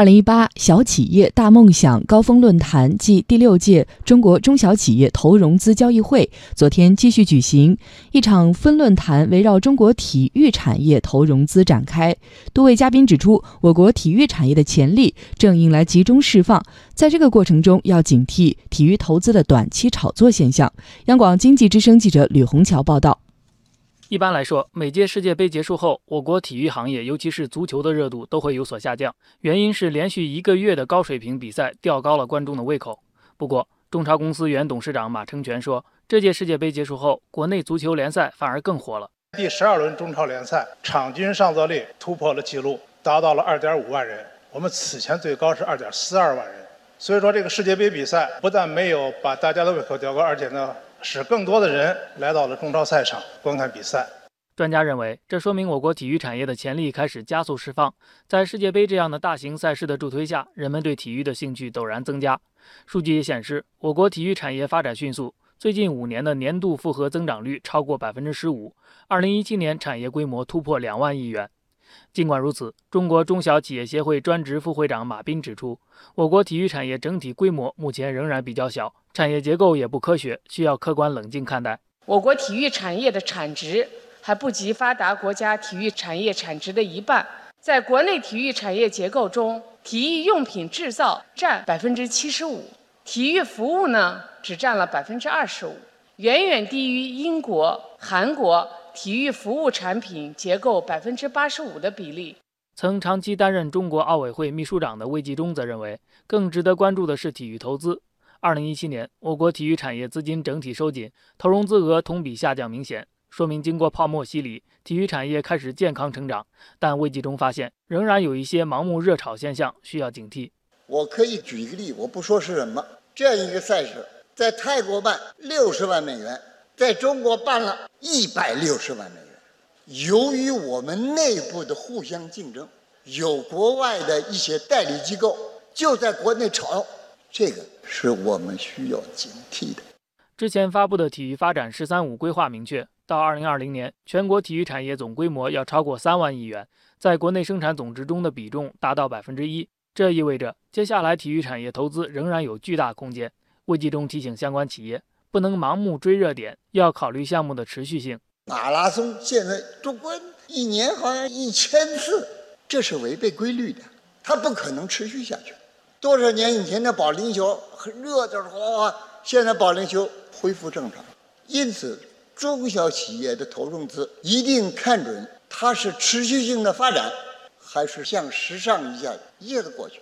二零一八小企业大梦想高峰论坛暨第六届中国中小企业投融资交易会昨天继续举行，一场分论坛围绕中国体育产业投融资展开。多位嘉宾指出，我国体育产业的潜力正迎来集中释放，在这个过程中要警惕体育投资的短期炒作现象。央广经济之声记者吕红桥报道。一般来说，每届世界杯结束后，我国体育行业，尤其是足球的热度都会有所下降。原因是连续一个月的高水平比赛吊高了观众的胃口。不过，中超公司原董事长马成全说，这届世界杯结束后，国内足球联赛反而更火了。第十二轮中超联赛场均上座率突破了纪录，达到了二点五万人。我们此前最高是二点四二万人。所以说，这个世界杯比赛不但没有把大家的胃口吊高，而且呢。使更多的人来到了中超赛场观看比赛。专家认为，这说明我国体育产业的潜力开始加速释放。在世界杯这样的大型赛事的助推下，人们对体育的兴趣陡然增加。数据也显示，我国体育产业发展迅速，最近五年的年度复合增长率超过百分之十五。二零一七年产业规模突破两万亿元。尽管如此，中国中小企业协会专职副会长马斌指出，我国体育产业整体规模目前仍然比较小，产业结构也不科学，需要客观冷静看待。我国体育产业的产值还不及发达国家体育产业产值的一半，在国内体育产业结构中，体育用品制造占百分之七十五，体育服务呢只占了百分之二十五，远远低于英国、韩国。体育服务产品结构百分之八十五的比例。曾长期担任中国奥委会秘书长的魏纪中则认为，更值得关注的是体育投资。二零一七年，我国体育产业资金整体收紧，投融资额同比下降明显，说明经过泡沫洗礼，体育产业开始健康成长。但危机中发现，仍然有一些盲目热炒现象需要警惕。我可以举一个例，我不说是什么，这样一个赛事在泰国办六十万美元。在中国办了一百六十万美元，由于我们内部的互相竞争，有国外的一些代理机构就在国内炒，这个是我们需要警惕的。之前发布的体育发展“十三五”规划明确，到二零二零年，全国体育产业总规模要超过三万亿元，在国内生产总值中的比重达到百分之一。这意味着接下来体育产业投资仍然有巨大空间。魏继中提醒相关企业。不能盲目追热点，要考虑项目的持续性。马拉松现在中国一年好像一千次，这是违背规律的，它不可能持续下去。多少年以前的保龄球很热的时候，现在保龄球恢复正常。因此，中小企业的投融资一定看准它是持续性的发展，还是像时尚一样一下子过去。